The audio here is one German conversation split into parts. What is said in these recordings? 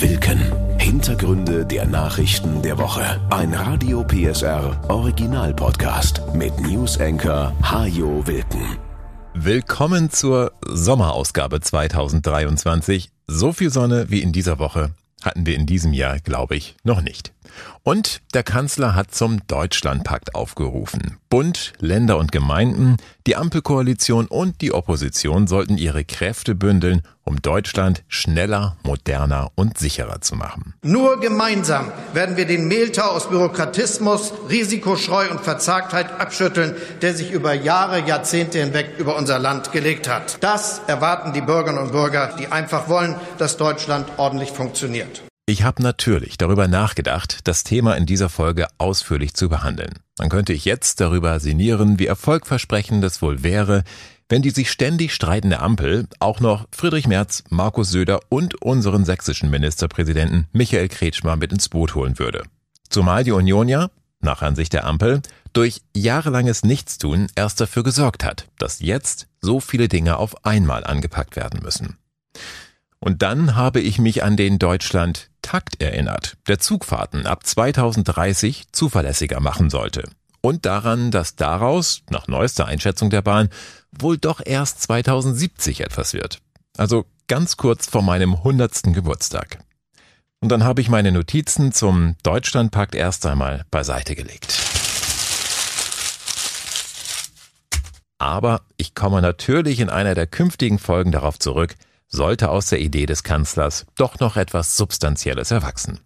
Wilken. Hintergründe der Nachrichten der Woche. Ein Radio PSR Original Podcast mit News Anchor Hajo Wilken. Willkommen zur Sommerausgabe 2023. So viel Sonne wie in dieser Woche hatten wir in diesem Jahr, glaube ich, noch nicht. Und der Kanzler hat zum Deutschlandpakt aufgerufen. Bund, Länder und Gemeinden, die Ampelkoalition und die Opposition sollten ihre Kräfte bündeln, um Deutschland schneller, moderner und sicherer zu machen. Nur gemeinsam werden wir den Mehltau aus Bürokratismus, Risikoschreu und Verzagtheit abschütteln, der sich über Jahre, Jahrzehnte hinweg über unser Land gelegt hat. Das erwarten die Bürgerinnen und Bürger, die einfach wollen, dass Deutschland ordentlich funktioniert. Ich habe natürlich darüber nachgedacht, das Thema in dieser Folge ausführlich zu behandeln. Dann könnte ich jetzt darüber sinnieren, wie erfolgversprechend es wohl wäre, wenn die sich ständig streitende Ampel auch noch Friedrich Merz, Markus Söder und unseren sächsischen Ministerpräsidenten Michael Kretschmer mit ins Boot holen würde. Zumal die Union ja, nach Ansicht der Ampel, durch jahrelanges Nichtstun erst dafür gesorgt hat, dass jetzt so viele Dinge auf einmal angepackt werden müssen. Und dann habe ich mich an den Deutschland Takt erinnert, der Zugfahrten ab 2030 zuverlässiger machen sollte. Und daran, dass daraus, nach neuester Einschätzung der Bahn, wohl doch erst 2070 etwas wird. Also ganz kurz vor meinem 100. Geburtstag. Und dann habe ich meine Notizen zum Deutschlandpakt erst einmal beiseite gelegt. Aber ich komme natürlich in einer der künftigen Folgen darauf zurück, sollte aus der Idee des Kanzlers doch noch etwas Substanzielles erwachsen.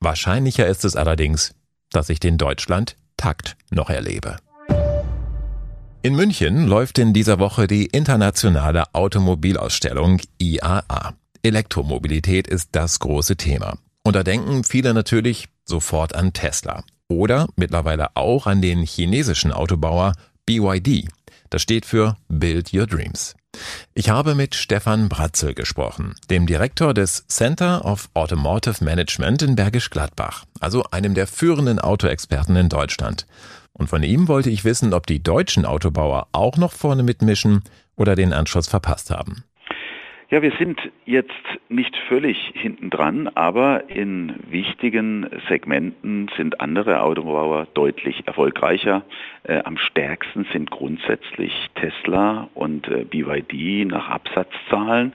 Wahrscheinlicher ist es allerdings, dass ich den Deutschland Takt noch erlebe. In München läuft in dieser Woche die internationale Automobilausstellung IAA. Elektromobilität ist das große Thema. Und da denken viele natürlich sofort an Tesla oder mittlerweile auch an den chinesischen Autobauer BYD. Das steht für Build Your Dreams. Ich habe mit Stefan Bratzel gesprochen, dem Direktor des Center of Automotive Management in Bergisch Gladbach, also einem der führenden Autoexperten in Deutschland. Und von ihm wollte ich wissen, ob die deutschen Autobauer auch noch vorne mitmischen oder den Anschluss verpasst haben. Ja, wir sind jetzt nicht völlig hinten dran, aber in wichtigen Segmenten sind andere Autobauer deutlich erfolgreicher. Äh, am stärksten sind grundsätzlich Tesla und äh, BYD nach Absatzzahlen.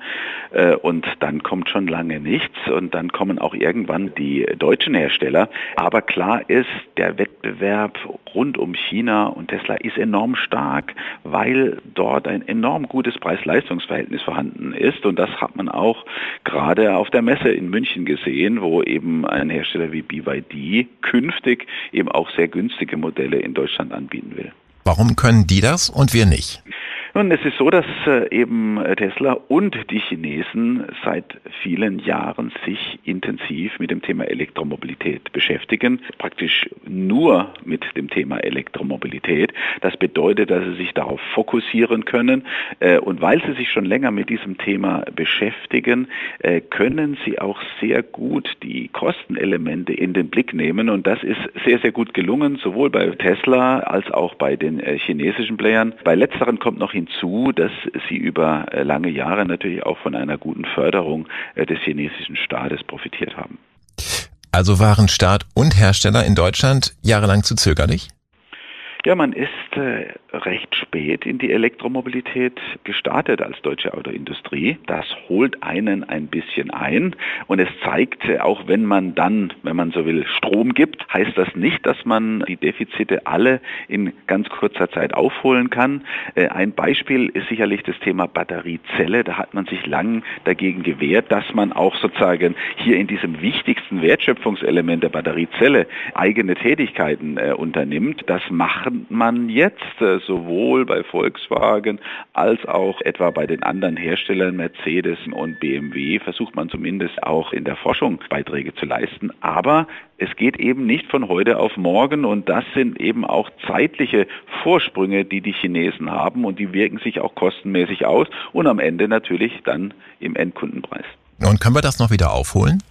Äh, und dann kommt schon lange nichts und dann kommen auch irgendwann die deutschen Hersteller. Aber klar ist, der Wettbewerb rund um China und Tesla ist enorm stark, weil dort ein enorm gutes Preis-Leistungs-Verhältnis vorhanden ist. Und das hat man auch gerade auf der Messe in München gesehen, wo eben ein Hersteller wie BYD künftig eben auch sehr günstige Modelle in Deutschland anbieten will. Warum können die das und wir nicht? Nun, es ist so, dass äh, eben äh, Tesla und die Chinesen seit vielen Jahren sich intensiv mit dem Thema Elektromobilität beschäftigen, praktisch nur mit dem Thema Elektromobilität. Das bedeutet, dass sie sich darauf fokussieren können äh, und weil sie sich schon länger mit diesem Thema beschäftigen, können sie auch sehr gut die Kostenelemente in den Blick nehmen und das ist sehr, sehr gut gelungen, sowohl bei Tesla als auch bei den chinesischen Playern. Bei letzteren kommt noch hin hinzu, dass sie über äh, lange Jahre natürlich auch von einer guten Förderung äh, des chinesischen Staates profitiert haben. Also waren Staat und Hersteller in Deutschland jahrelang zu zögerlich? Ja, man ist äh, recht spät in die Elektromobilität gestartet als deutsche Autoindustrie. Das holt einen ein bisschen ein und es zeigt, auch wenn man dann, wenn man so will, Strom gibt, heißt das nicht, dass man die Defizite alle in ganz kurzer Zeit aufholen kann. Äh, ein Beispiel ist sicherlich das Thema Batteriezelle. Da hat man sich lang dagegen gewehrt, dass man auch sozusagen hier in diesem wichtigsten Wertschöpfungselement der Batteriezelle eigene Tätigkeiten äh, unternimmt. Das machen man jetzt äh, sowohl bei Volkswagen als auch etwa bei den anderen Herstellern Mercedes und BMW versucht man zumindest auch in der Forschung Beiträge zu leisten. Aber es geht eben nicht von heute auf morgen und das sind eben auch zeitliche Vorsprünge, die die Chinesen haben und die wirken sich auch kostenmäßig aus und am Ende natürlich dann im Endkundenpreis. Und können wir das noch wieder aufholen?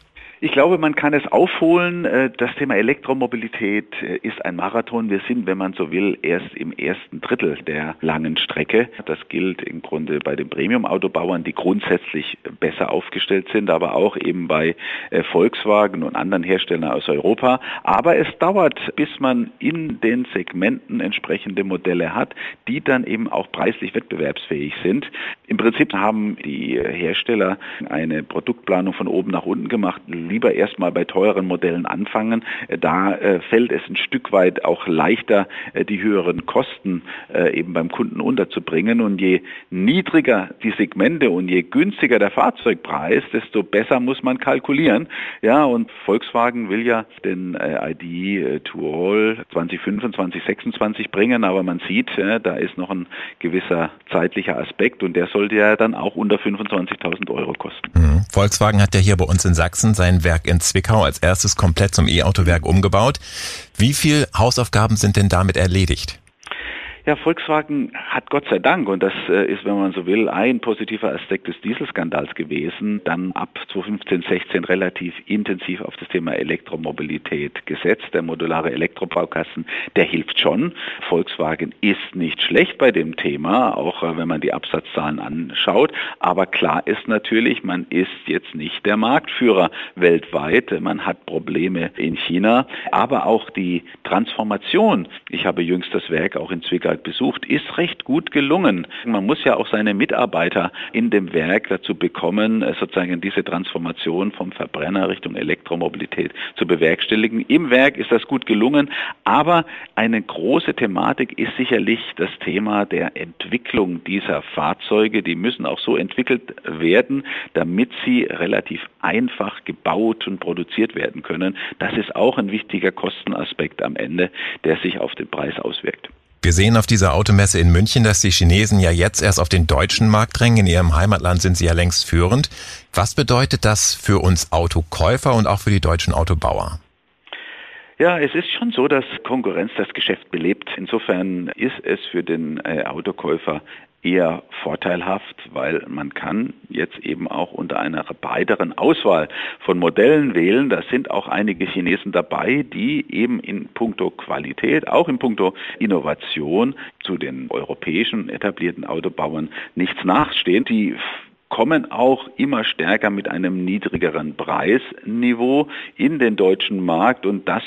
Ich glaube, man kann es aufholen. Äh, das Thema Elektromobilität äh, ist ein Marathon. Wir sind, wenn man so will, erst im ersten Drittel der langen Strecke. Das gilt im Grunde bei den Premium-Autobauern, die grundsätzlich besser aufgestellt sind, aber auch eben bei äh, Volkswagen und anderen Herstellern aus Europa. Aber es dauert, bis man in den Segmenten entsprechende Modelle hat, die dann eben auch preislich wettbewerbsfähig sind. Im Prinzip haben die Hersteller eine Produktplanung von oben nach unten gemacht lieber erstmal bei teuren Modellen anfangen. Äh, da äh, fällt es ein Stück weit auch leichter, äh, die höheren Kosten eben beim Kunden unterzubringen. Und je niedriger die Segmente und je günstiger der Fahrzeugpreis, desto besser muss man kalkulieren. Ja, und Volkswagen will ja den ID to All 2025, 2026 bringen, aber man sieht, da ist noch ein gewisser zeitlicher Aspekt und der sollte ja dann auch unter 25.000 Euro kosten. Mhm. Volkswagen hat ja hier bei uns in Sachsen sein Werk in Zwickau als erstes komplett zum E-Auto-Werk umgebaut. Wie viel Hausaufgaben sind denn damit erledigt? Ja, Volkswagen hat Gott sei Dank, und das äh, ist, wenn man so will, ein positiver Aspekt des Dieselskandals gewesen, dann ab 2015, 16 relativ intensiv auf das Thema Elektromobilität gesetzt. Der modulare Elektrobaukasten, der hilft schon. Volkswagen ist nicht schlecht bei dem Thema, auch äh, wenn man die Absatzzahlen anschaut. Aber klar ist natürlich, man ist jetzt nicht der Marktführer weltweit. Man hat Probleme in China, aber auch die Transformation. Ich habe jüngst das Werk auch in Zwickau Werk besucht, ist recht gut gelungen. Man muss ja auch seine Mitarbeiter in dem Werk dazu bekommen, äh, sozusagen diese Transformation vom Verbrenner Richtung Elektromobilität zu bewerkstelligen. Im Werk ist das gut gelungen, aber eine große Thematik ist sicherlich das Thema der Entwicklung dieser Fahrzeuge. Die müssen auch so entwickelt werden, damit sie relativ einfach gebaut und produziert werden können. Das ist auch ein wichtiger Kostenaspekt am Ende, der sich auf den Preis auswirkt. Wir sehen auf dieser Automesse in München, dass die Chinesen ja jetzt erst auf den deutschen Markt drängen. In ihrem Heimatland sind sie ja längst führend. Was bedeutet das für uns Autokäufer und auch für die deutschen Autobauer? Ja, es ist schon so, dass Konkurrenz das Geschäft belebt. Insofern ist es für den äh, Autokäufer eher vorteilhaft, weil man kann jetzt eben auch unter einer breiteren Auswahl von Modellen wählen. Da sind auch einige Chinesen dabei, die eben in puncto Qualität, auch in puncto Innovation zu den europäischen etablierten Autobauern nichts nachstehen. Die kommen auch immer stärker mit einem niedrigeren Preisniveau in den deutschen Markt. Und das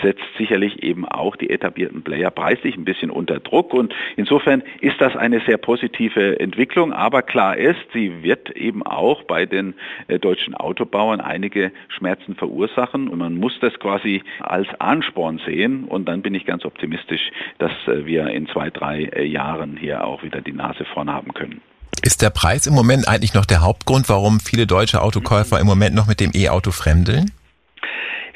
setzt sicherlich eben auch die etablierten Player preislich ein bisschen unter Druck. Und insofern ist das eine sehr positive Entwicklung, aber klar ist, sie wird eben auch bei den äh, deutschen Autobauern einige Schmerzen verursachen. Und man muss das quasi als Ansporn sehen. Und dann bin ich ganz optimistisch, dass äh, wir in zwei, drei äh, Jahren hier auch wieder die Nase vorn haben können. Ist der Preis im Moment eigentlich noch der Hauptgrund, warum viele deutsche Autokäufer im Moment noch mit dem E-Auto fremdeln?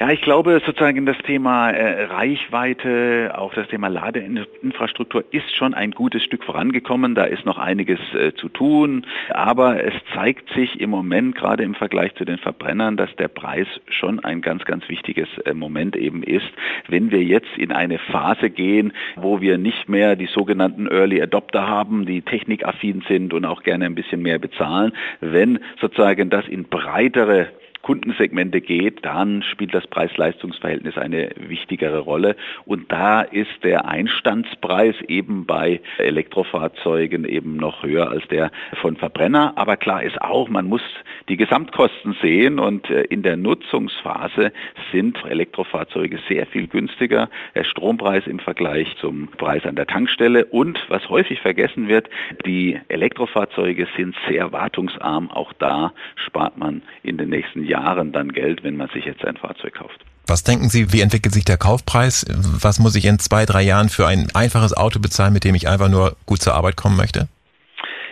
Ja, ich glaube sozusagen das Thema äh, Reichweite, auch das Thema Ladeinfrastruktur ist schon ein gutes Stück vorangekommen. Da ist noch einiges äh, zu tun. Aber es zeigt sich im Moment, gerade im Vergleich zu den Verbrennern, dass der Preis schon ein ganz, ganz wichtiges äh, Moment eben ist. Wenn wir jetzt in eine Phase gehen, wo wir nicht mehr die sogenannten Early Adopter haben, die technikaffin sind und auch gerne ein bisschen mehr bezahlen, wenn sozusagen das in breitere Kundensegmente geht, dann spielt das Preis-Leistungs-Verhältnis eine wichtigere Rolle. Und da ist der Einstandspreis eben bei Elektrofahrzeugen eben noch höher als der von Verbrenner. Aber klar ist auch, man muss die Gesamtkosten sehen und äh, in der Nutzungsphase sind Elektrofahrzeuge sehr viel günstiger. Der Strompreis im Vergleich zum Preis an der Tankstelle und was häufig vergessen wird, die Elektrofahrzeuge sind sehr wartungsarm. Auch da spart man in den nächsten Jahren Jahren dann Geld, wenn man sich jetzt ein Fahrzeug kauft. Was denken Sie, wie entwickelt sich der Kaufpreis? Was muss ich in zwei, drei Jahren für ein einfaches Auto bezahlen, mit dem ich einfach nur gut zur Arbeit kommen möchte?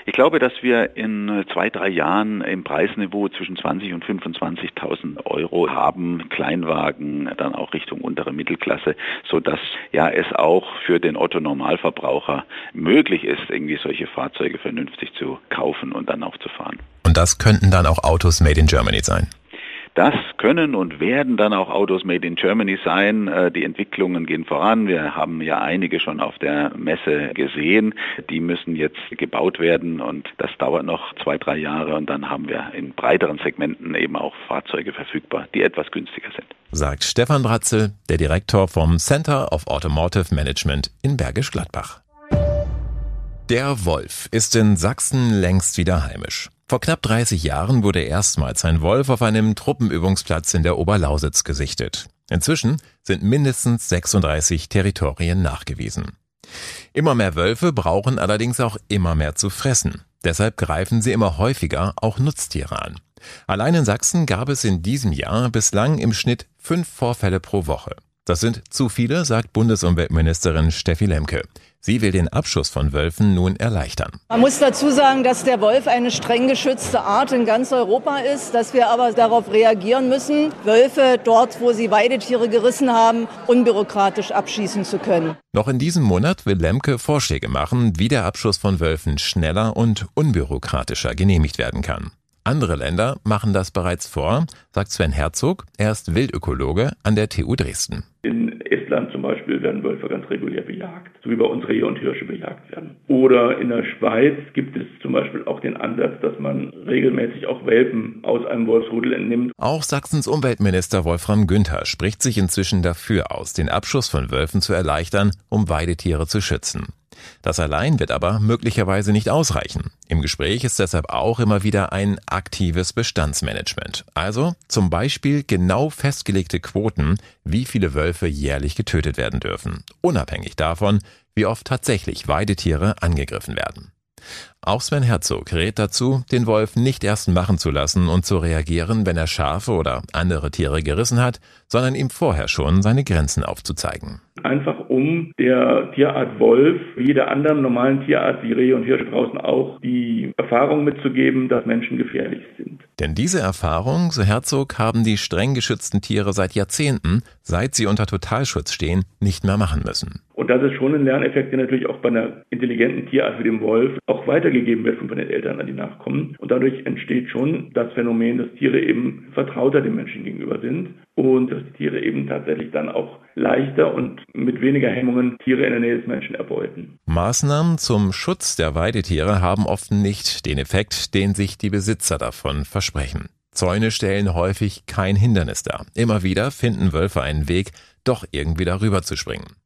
Ich glaube, dass wir in zwei, drei Jahren im Preisniveau zwischen 20 und 25.000 Euro haben, Kleinwagen, dann auch Richtung untere Mittelklasse, so dass ja es auch für den Otto Normalverbraucher möglich ist, irgendwie solche Fahrzeuge vernünftig zu kaufen und dann auch zu fahren. Und das könnten dann auch Autos made in Germany sein. Das können und werden dann auch Autos made in Germany sein. Äh, die Entwicklungen gehen voran. Wir haben ja einige schon auf der Messe gesehen. Die müssen jetzt gebaut werden und das dauert noch zwei, drei Jahre und dann haben wir in breiteren Segmenten eben auch Fahrzeuge verfügbar, die etwas günstiger sind. Sagt Stefan Bratzel, der Direktor vom Center of Automotive Management in Bergisch Gladbach. Der Wolf ist in Sachsen längst wieder heimisch. Vor knapp 30 Jahren wurde erstmals ein Wolf auf einem Truppenübungsplatz in der Oberlausitz gesichtet. Inzwischen sind mindestens 36 Territorien nachgewiesen. Immer mehr Wölfe brauchen allerdings auch immer mehr zu fressen. Deshalb greifen sie immer häufiger auch Nutztiere an. Allein in Sachsen gab es in diesem Jahr bislang im Schnitt fünf Vorfälle pro Woche. Das sind zu viele, sagt Bundesumweltministerin Steffi Lemke. Sie will den Abschuss von Wölfen nun erleichtern. Man muss dazu sagen, dass der Wolf eine streng geschützte Art in ganz Europa ist, dass wir aber darauf reagieren müssen, Wölfe dort, wo sie Weidetiere gerissen haben, unbürokratisch abschießen zu können. Noch in diesem Monat will Lemke Vorschläge machen, wie der Abschuss von Wölfen schneller und unbürokratischer genehmigt werden kann. Andere Länder machen das bereits vor, sagt Sven Herzog. Er ist Wildökologe an der TU Dresden. In Estland zum Beispiel werden Wölfe ganz regulär bejagt, so wie bei uns Rehe und Hirsche bejagt werden. Oder in der Schweiz gibt es zum Beispiel auch den Ansatz, dass man regelmäßig auch Welpen aus einem Wolfsrudel entnimmt. Auch Sachsens Umweltminister Wolfram Günther spricht sich inzwischen dafür aus, den Abschuss von Wölfen zu erleichtern, um Weidetiere zu schützen. Das allein wird aber möglicherweise nicht ausreichen. Im Gespräch ist deshalb auch immer wieder ein aktives Bestandsmanagement. Also zum Beispiel genau festgelegte Quoten, wie viele Wölfe jährlich getötet werden dürfen, unabhängig davon, wie oft tatsächlich Weidetiere angegriffen werden. Auch Sven Herzog rät dazu, den Wolf nicht erst machen zu lassen und zu reagieren, wenn er Schafe oder andere Tiere gerissen hat, sondern ihm vorher schon seine Grenzen aufzuzeigen. Einfach um der Tierart Wolf, wie jeder anderen normalen Tierart wie Rehe und Hirsche draußen auch, die Erfahrung mitzugeben, dass Menschen gefährlich sind. Denn diese Erfahrung, so Herzog, haben die streng geschützten Tiere seit Jahrzehnten, seit sie unter Totalschutz stehen, nicht mehr machen müssen. Und das ist schon ein Lerneffekt, der natürlich auch bei einer intelligenten Tierart wie dem Wolf auch weitergegeben wird von den Eltern an die Nachkommen. Und dadurch entsteht schon das Phänomen, dass Tiere eben vertrauter dem Menschen gegenüber sind und dass die Tiere eben tatsächlich dann auch leichter und mit weniger Hemmungen Tiere in der Nähe des Menschen erbeuten. Maßnahmen zum Schutz der Weidetiere haben oft nicht den Effekt, den sich die Besitzer davon versprechen. Zäune stellen häufig kein Hindernis dar. Immer wieder finden Wölfe einen Weg, doch irgendwie darüber zu springen.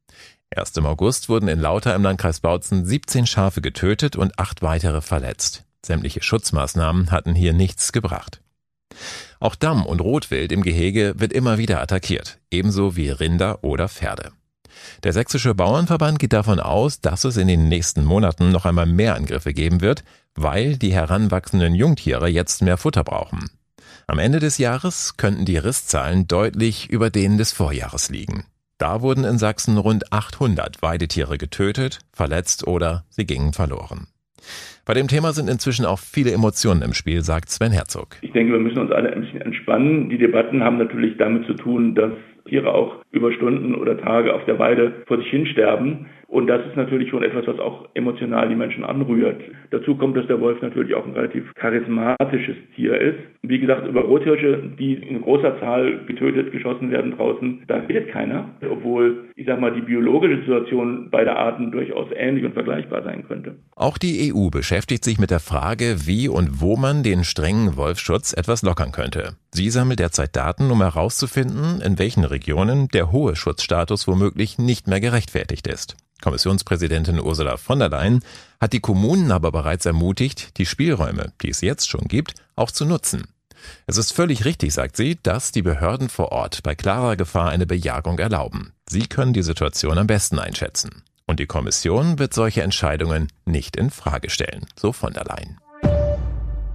Erst im August wurden in Lauter im Landkreis Bautzen 17 Schafe getötet und acht weitere verletzt. Sämtliche Schutzmaßnahmen hatten hier nichts gebracht. Auch Damm und Rotwild im Gehege wird immer wieder attackiert, ebenso wie Rinder oder Pferde. Der Sächsische Bauernverband geht davon aus, dass es in den nächsten Monaten noch einmal mehr Angriffe geben wird, weil die heranwachsenden Jungtiere jetzt mehr Futter brauchen. Am Ende des Jahres könnten die Risszahlen deutlich über denen des Vorjahres liegen. Da wurden in Sachsen rund 800 Weidetiere getötet, verletzt oder sie gingen verloren. Bei dem Thema sind inzwischen auch viele Emotionen im Spiel, sagt Sven Herzog. Ich denke, wir müssen uns alle ein entspannen. Die Debatten haben natürlich damit zu tun, dass Tiere auch über Stunden oder Tage auf der Weide vor sich hin sterben. Und das ist natürlich schon etwas, was auch emotional die Menschen anrührt. Dazu kommt, dass der Wolf natürlich auch ein relativ charismatisches Tier ist. Wie gesagt, über Rothirsche, die in großer Zahl getötet, geschossen werden draußen, da redet keiner. Obwohl, ich sag mal, die biologische Situation beider Arten durchaus ähnlich und vergleichbar sein könnte. Auch die EU beschäftigt sich mit der Frage, wie und wo man den strengen Wolfschutz etwas lockern könnte. Sie sammelt derzeit Daten, um herauszufinden, in welchen Regionen der hohe Schutzstatus womöglich nicht mehr gerechtfertigt ist. Kommissionspräsidentin Ursula von der Leyen hat die Kommunen aber bereits ermutigt, die Spielräume, die es jetzt schon gibt, auch zu nutzen. Es ist völlig richtig, sagt sie, dass die Behörden vor Ort bei klarer Gefahr eine Bejagung erlauben. Sie können die Situation am besten einschätzen. Und die Kommission wird solche Entscheidungen nicht in Frage stellen, so von der Leyen.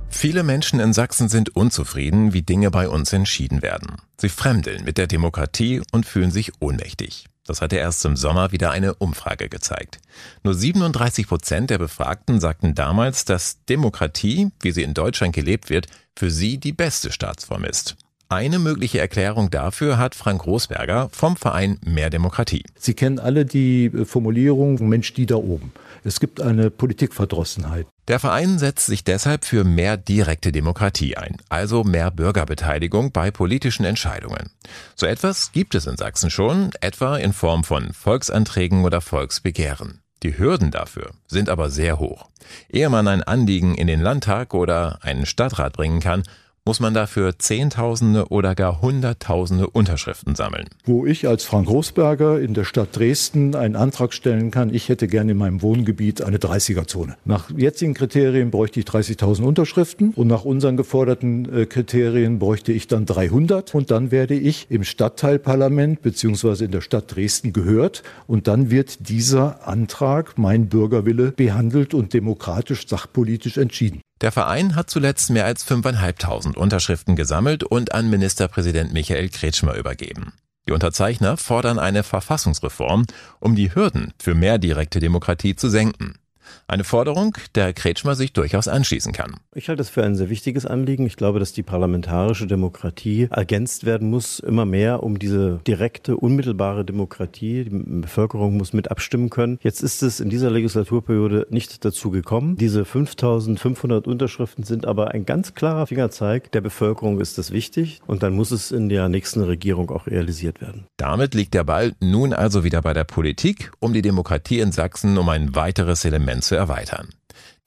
Viele Menschen in Sachsen sind unzufrieden, wie Dinge bei uns entschieden werden. Sie fremdeln mit der Demokratie und fühlen sich ohnmächtig. Das hatte erst im Sommer wieder eine Umfrage gezeigt. Nur 37 Prozent der Befragten sagten damals, dass Demokratie, wie sie in Deutschland gelebt wird, für sie die beste Staatsform ist. Eine mögliche Erklärung dafür hat Frank Rosberger vom Verein Mehr Demokratie. Sie kennen alle die äh, Formulierung Mensch, die da oben. Es gibt eine Politikverdrossenheit. Der Verein setzt sich deshalb für mehr direkte Demokratie ein, also mehr Bürgerbeteiligung bei politischen Entscheidungen. So etwas gibt es in Sachsen schon, etwa in Form von Volksanträgen oder Volksbegehren. Die Hürden dafür sind aber sehr hoch. Ehe man ein Anliegen in den Landtag oder einen Stadtrat bringen kann, muss man dafür Zehntausende oder gar Hunderttausende Unterschriften sammeln. Wo ich als Frank Großberger in der Stadt Dresden einen Antrag stellen kann, ich hätte gerne in meinem Wohngebiet eine 30er-Zone. Nach jetzigen Kriterien bräuchte ich 30.000 Unterschriften und nach unseren geforderten äh, Kriterien bräuchte ich dann 300 und dann werde ich im Stadtteilparlament beziehungsweise in der Stadt Dresden gehört und dann wird dieser Antrag, mein Bürgerwille, behandelt und demokratisch sachpolitisch entschieden. Der Verein hat zuletzt mehr als 5.500 Unterschriften gesammelt und an Ministerpräsident Michael Kretschmer übergeben. Die Unterzeichner fordern eine Verfassungsreform, um die Hürden für mehr direkte Demokratie zu senken. Eine Forderung, der Kretschmer sich durchaus anschließen kann. Ich halte es für ein sehr wichtiges Anliegen. Ich glaube, dass die parlamentarische Demokratie ergänzt werden muss, immer mehr um diese direkte, unmittelbare Demokratie. Die Bevölkerung muss mit abstimmen können. Jetzt ist es in dieser Legislaturperiode nicht dazu gekommen. Diese 5500 Unterschriften sind aber ein ganz klarer Fingerzeig. Der Bevölkerung ist das wichtig und dann muss es in der nächsten Regierung auch realisiert werden. Damit liegt der Ball nun also wieder bei der Politik, um die Demokratie in Sachsen um ein weiteres Element Parlament zu erweitern.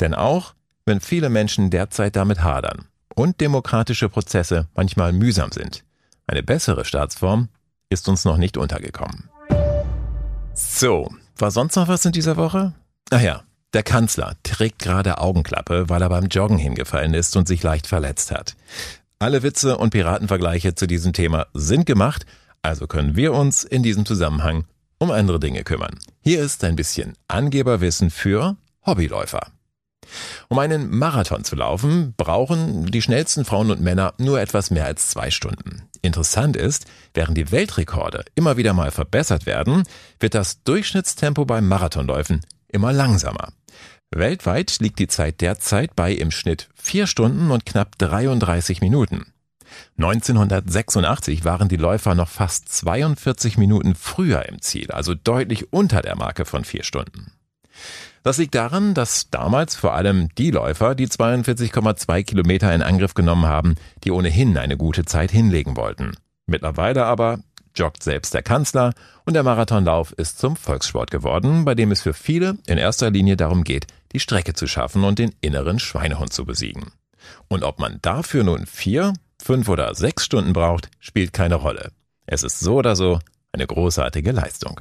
Denn auch wenn viele Menschen derzeit damit hadern und demokratische Prozesse manchmal mühsam sind, eine bessere Staatsform ist uns noch nicht untergekommen. So, war sonst noch was in dieser Woche? Ach ja, der Kanzler trägt gerade Augenklappe, weil er beim Joggen hingefallen ist und sich leicht verletzt hat. Alle Witze und Piratenvergleiche zu diesem Thema sind gemacht, also können wir uns in diesem Zusammenhang um andere Dinge kümmern. Hier ist ein bisschen Angeberwissen für Hobbyläufer. Um einen Marathon zu laufen, brauchen die schnellsten Frauen und Männer nur etwas mehr als zwei Stunden. Interessant ist, während die Weltrekorde immer wieder mal verbessert werden, wird das Durchschnittstempo beim Marathonläufen immer langsamer. Weltweit liegt die Zeit derzeit bei im Schnitt vier Stunden und knapp 33 Minuten. 1986 waren die Läufer noch fast 42 Minuten früher im Ziel, also deutlich unter der Marke von vier Stunden. Das liegt daran, dass damals vor allem die Läufer die 42,2 Kilometer in Angriff genommen haben, die ohnehin eine gute Zeit hinlegen wollten. Mittlerweile aber joggt selbst der Kanzler und der Marathonlauf ist zum Volkssport geworden, bei dem es für viele in erster Linie darum geht, die Strecke zu schaffen und den inneren Schweinehund zu besiegen. Und ob man dafür nun vier, fünf oder sechs Stunden braucht, spielt keine Rolle. Es ist so oder so eine großartige Leistung.